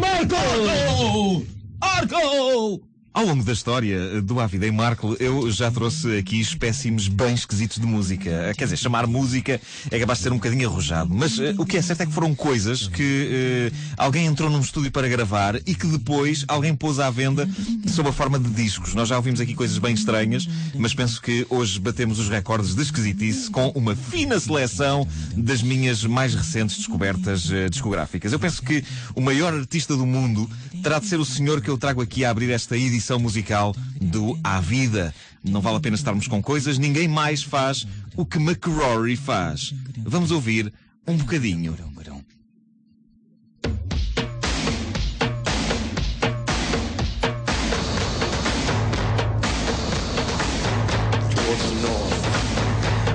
Marco! Arco! Ao longo da história do A Vida em Marco, eu já trouxe aqui espécimes bem esquisitos de música. Quer dizer, chamar música é capaz de ser um bocadinho arrojado. Mas uh, o que é certo é que foram coisas que uh, alguém entrou num estúdio para gravar e que depois alguém pôs à venda sob a forma de discos. Nós já ouvimos aqui coisas bem estranhas, mas penso que hoje batemos os recordes de esquisitice com uma fina seleção das minhas mais recentes descobertas uh, discográficas. Eu penso que o maior artista do mundo terá de ser o senhor que eu trago aqui a abrir esta edição edição musical do À Vida. Não vale a pena estarmos com coisas, ninguém mais faz o que McRory faz. Vamos ouvir um bocadinho.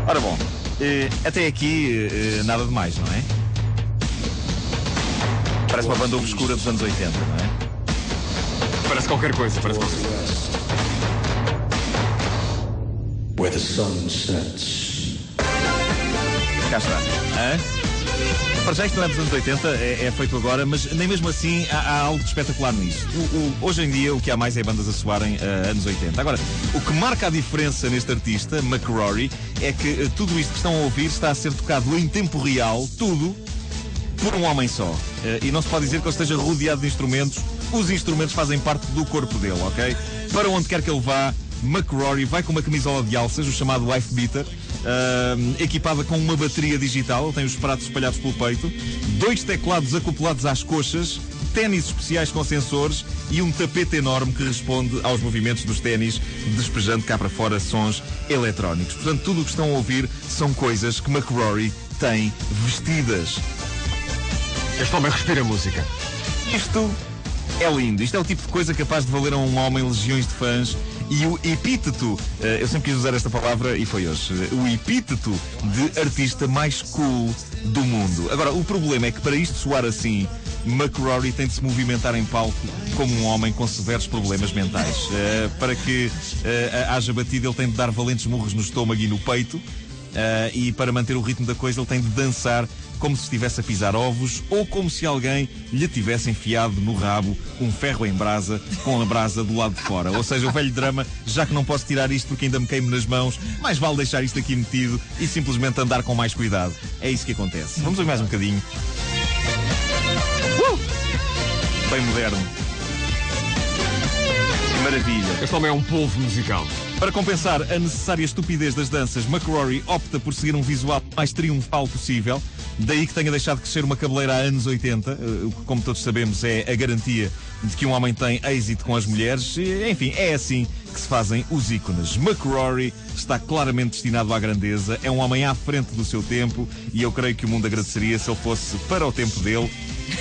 Ora bom, eh, até aqui eh, nada de mais, não é? Parece uma banda obscura dos anos 80, não é? Parece qualquer coisa, parece qualquer coisa. Where the sun sets. Cá está. Hã? Para já isto não é dos anos 80, é, é feito agora, mas nem mesmo assim há, há algo de espetacular nisso. O, o, hoje em dia o que há mais é bandas a soarem uh, anos 80. Agora, o que marca a diferença neste artista, McRory, é que uh, tudo isto que estão a ouvir está a ser tocado em tempo real, tudo, por um homem só. Uh, e não se pode dizer que ele esteja rodeado de instrumentos, os instrumentos fazem parte do corpo dele, ok? Para onde quer que ele vá, McRory vai com uma camisola de alças, o chamado wife beater, uh, equipada com uma bateria digital, tem os pratos espalhados pelo peito, dois teclados acoplados às coxas, ténis especiais com sensores e um tapete enorme que responde aos movimentos dos ténis, despejando cá para fora sons eletrónicos. Portanto, tudo o que estão a ouvir são coisas que McRory tem vestidas. Este homem respira música. Isto é lindo. Isto é o tipo de coisa capaz de valer a um homem legiões de fãs. E o epíteto, eh, eu sempre quis usar esta palavra e foi hoje, eh, o epíteto de artista mais cool do mundo. Agora, o problema é que para isto soar assim, McRory tem de se movimentar em palco como um homem com severos problemas mentais. Uh, para que uh, haja batido, ele tem de dar valentes murros no estômago e no peito. Uh, e para manter o ritmo da coisa, ele tem de dançar como se estivesse a pisar ovos ou como se alguém lhe tivesse enfiado no rabo um ferro em brasa com a brasa do lado de fora. Ou seja, o velho drama, já que não posso tirar isto porque ainda me queimo nas mãos, mais vale deixar isto aqui metido e simplesmente andar com mais cuidado. É isso que acontece. Vamos ouvir mais um bocadinho. Uh! Bem moderno. Maravilha. Este homem é um polvo musical. Para compensar a necessária estupidez das danças, McRory opta por seguir um visual mais triunfal possível. Daí que tenha deixado crescer uma cabeleira há anos 80, o que, como todos sabemos, é a garantia de que um homem tem êxito com as mulheres. Enfim, é assim que se fazem os ícones. McRory está claramente destinado à grandeza, é um homem à frente do seu tempo e eu creio que o mundo agradeceria se ele fosse para o tempo dele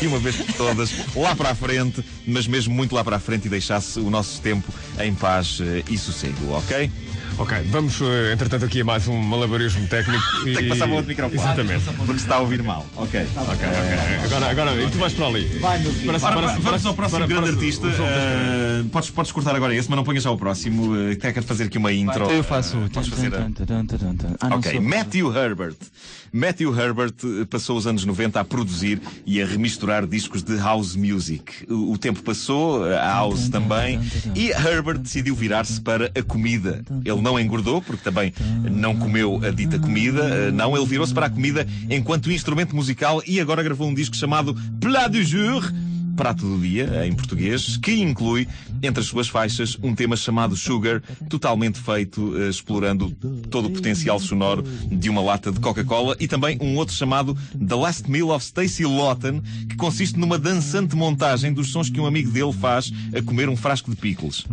e uma vez por todas, lá para a frente, mas mesmo muito lá para a frente e deixasse o nosso tempo em paz e sossego, ok? Ok, vamos, eh, entretanto, aqui a mais um malabarismo técnico. Tem que passar para outro microfone. Exatamente. Porque se está a ouvir mal. Ok. Ok, ok. Agora, agora, e tu vais para ali. Vai, meu filho. Parece- vamos ao próximo grande artista. Eh, podes, podes cortar agora esse, mas não ponhas já o próximo. Uh, até quero fazer aqui uma intro. Eu faço. Eh, podes fazer. Ah, Ok, Matthew Herbert. Matthew Herbert eh, passou os anos 90 a produzir e a remisturar discos de house music. O, o tempo passou, a house também, e Herbert decidiu virar-se para a comida. Ele não engordou, porque também não comeu a dita comida, eh, não, ele virou-se para a comida enquanto instrumento musical e agora gravou um disco chamado Plat du Jour. Prato do Dia, em português, que inclui, entre as suas faixas, um tema chamado Sugar, totalmente feito eh, explorando todo o potencial sonoro de uma lata de Coca-Cola, e também um outro chamado The Last Meal of Stacy Lawton, que consiste numa dançante montagem dos sons que um amigo dele faz a comer um frasco de pickles.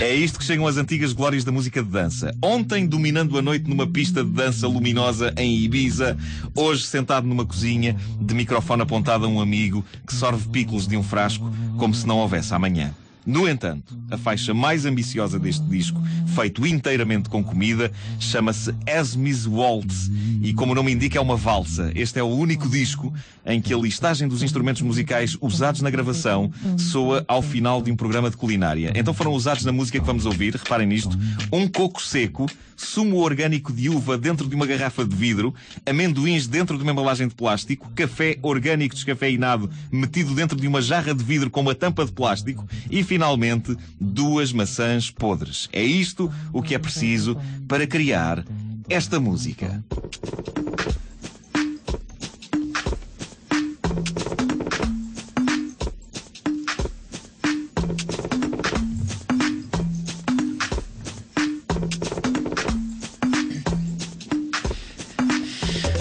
É isto que chegam as antigas glórias da música de dança. Ontem, dominando a noite numa pista de dança luminosa em Ibiza, hoje sentado numa cozinha, de microfone apontado a um amigo que sorve picos de um frasco como se não houvesse amanhã. No entanto, a faixa mais ambiciosa deste disco, feito inteiramente com comida, chama-se Esme's Waltz e, como o nome indica, é uma valsa. Este é o único disco em que a listagem dos instrumentos musicais usados na gravação soa ao final de um programa de culinária. Então foram usados na música que vamos ouvir, reparem nisto, um coco seco, sumo orgânico de uva dentro de uma garrafa de vidro, amendoins dentro de uma embalagem de plástico, café orgânico descafeinado metido dentro de uma jarra de vidro com uma tampa de plástico e, finalmente, duas maçãs podres. É isto o que é preciso para criar esta música.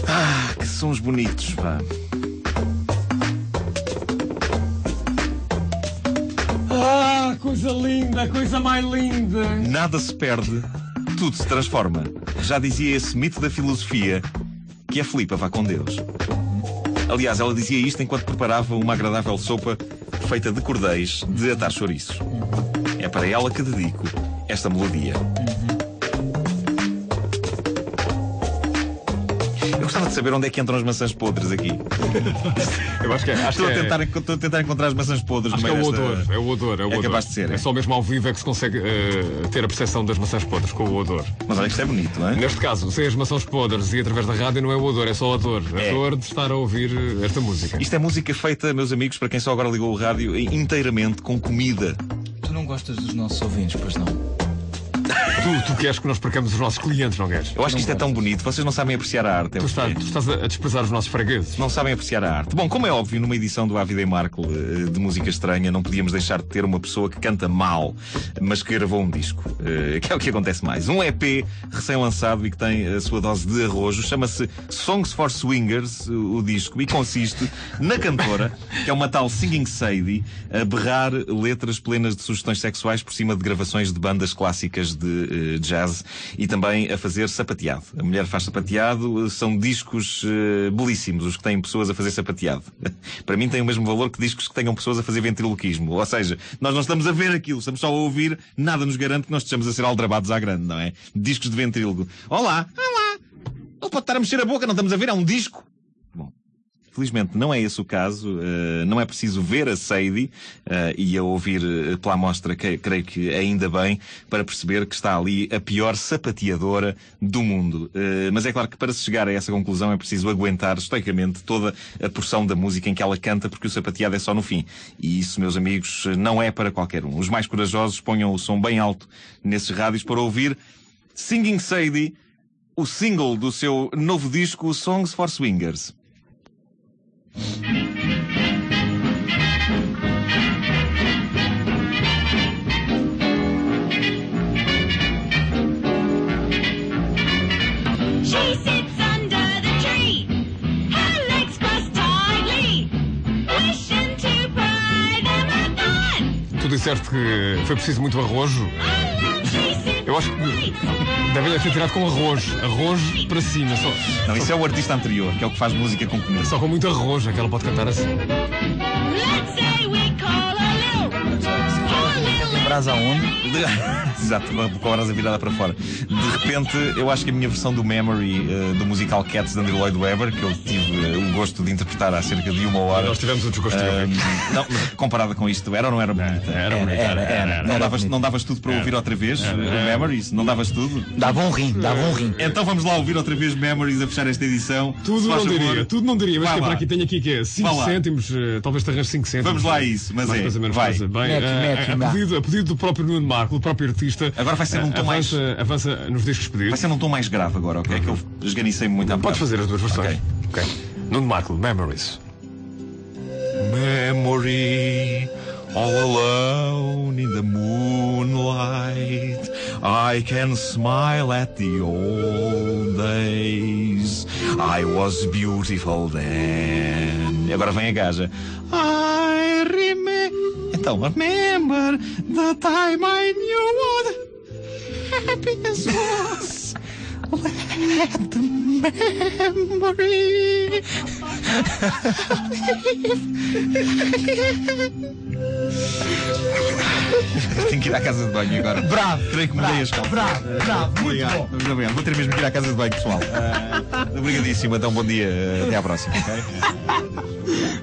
Ah, que sons bonitos, pá. Coisa linda, coisa mais linda. Nada se perde, tudo se transforma. Já dizia esse mito da filosofia que a Filipa vá com Deus. Aliás, ela dizia isto enquanto preparava uma agradável sopa feita de cordéis de atar chouriços. É para ela que dedico esta melodia. Eu gostava de saber onde é que entram as maçãs podres aqui. Eu acho que é. Acho Estou a que é- tentar, estou a tentar encontrar as maçãs podres Acho que é o desta- odor, é o odor, é o É odor. capaz de ser, é. É só mesmo ao vivo é que se consegue eh, ter a percepção das maçãs podres com o odor. Mas olha que isto é bonito, não é? Neste caso, sem as maçãs podres e através da rádio não é o odor, é só a dor. A É. dor de estar a ouvir eh, esta música. Isto é música feita, meus amigos, para quem só agora ligou o rádio, inteiramente com comida. Tu não gostas dos nossos ouvintes, pois não? Tu, tu queres que nós percamos os nossos clientes, não queres? Eu acho que isto é tão bonito. Vocês não sabem apreciar a arte. é Tu, é. tu estás a a desprezar os nossos fregueses. Não sabem apreciar a arte. Bom, como é óbvio, numa edição do Ávida e Marco eh, de música estranha, não podíamos deixar de ter uma pessoa que canta mal, mas que gravou um disco. eh, Que é o que acontece mais. Um EP recém-lançado e que tem a sua dose de arrojo. Chama-se Songs for Swingers, o o disco, e consiste na cantora, que é uma tal Singing Sadie, a berrar letras plenas de sugestões sexuais por cima de gravações de bandas clássicas de eh, jazz e também a fazer sapateado. A mulher faz sapateado, são discos eh, belíssimos os que têm pessoas a fazer sapateado. Para mim tem o mesmo valor que discos que tenham pessoas a fazer ventriloquismo. Ou seja, nós não estamos a ver aquilo, estamos só a ouvir, nada nos garante que nós estejamos a ser aldrabados à grande, não é? Discos de ventrílogo. Olá! Olá! Ele pode estar a mexer a boca, não estamos a ver, é um disco. Bom, Felizmente não é esse o caso, eh, não é preciso ver a Sadie eh, e a ouvir eh, pela amostra, que, creio que ainda bem, para perceber que está ali a pior sapateadora do mundo. Mas é claro que para se chegar a essa conclusão é preciso aguentar estoicamente toda a porção da música em que ela canta, porque o sapateado é só no fim. E isso, meus amigos, não é para qualquer um. Os mais corajosos ponham o som bem alto nesses rádios para ouvir Singing Sadie, o single do seu novo disco Songs for Swingers. Disseste que foi preciso muito arrojo. Eu acho que devem ter tirado com arroz. Arroz para cima, só, Não, isso é o artista anterior, que é o que faz música com comida. só com muito arroz é que ela pode cantar assim. Let's say we call a little, a little Brasa onde? Exato, com a- brasa virada para fora. De repente, eu acho que a minha versão do Memory eh, do musical Cats de Andrew Lloyd Webber, que eu tive eh, o gosto de interpretar há cerca de uma hora. Nós tivemos o desgosto de ouvir. não, mas comparada com isto, era ou não era bonita? Era bonito, era, era. Não davas, não davas tudo para ouvir outra vez? eh, Memories? Não davas tudo? Dava um rim, dava um rim. Então vamos lá ouvir outra vez Memories a fechar esta edição. Tudo não diria, tudo não diria, mas que é para aqui tenho aqui que é 5 Vai lá. cêntimos, eh, talvez te arranjes 5 cêntimos. Vamos lá a isso, mas Mais é. Bem, eh, a pedido do próprio Nuno Marco, do próprio artista. Agora vai ser num tom mais- avança, avança nos discos Vai pedidos. ser num tom mais grave agora, ok? Que eu esganicei-me muito à bocado. fazer as duas versões. Ok. Ok. Nuno Marco, Memories. Memory, all alone in the moonlight. I can smile at the old days. I was beautiful then. E agora vem a gaja. I remember. Então, remember the time I knew what happiness was. Let the memory Tenho que ir à casa de banho agora. Bravo! Creio que mudei as calças. Bravo, bravo, muito Obrigado. bom. Muito obrigado. Vou ter mesmo que ir à casa de banho, pessoal. Ah, obrigadíssimo. Então, bom dia. Até à próxima. ok?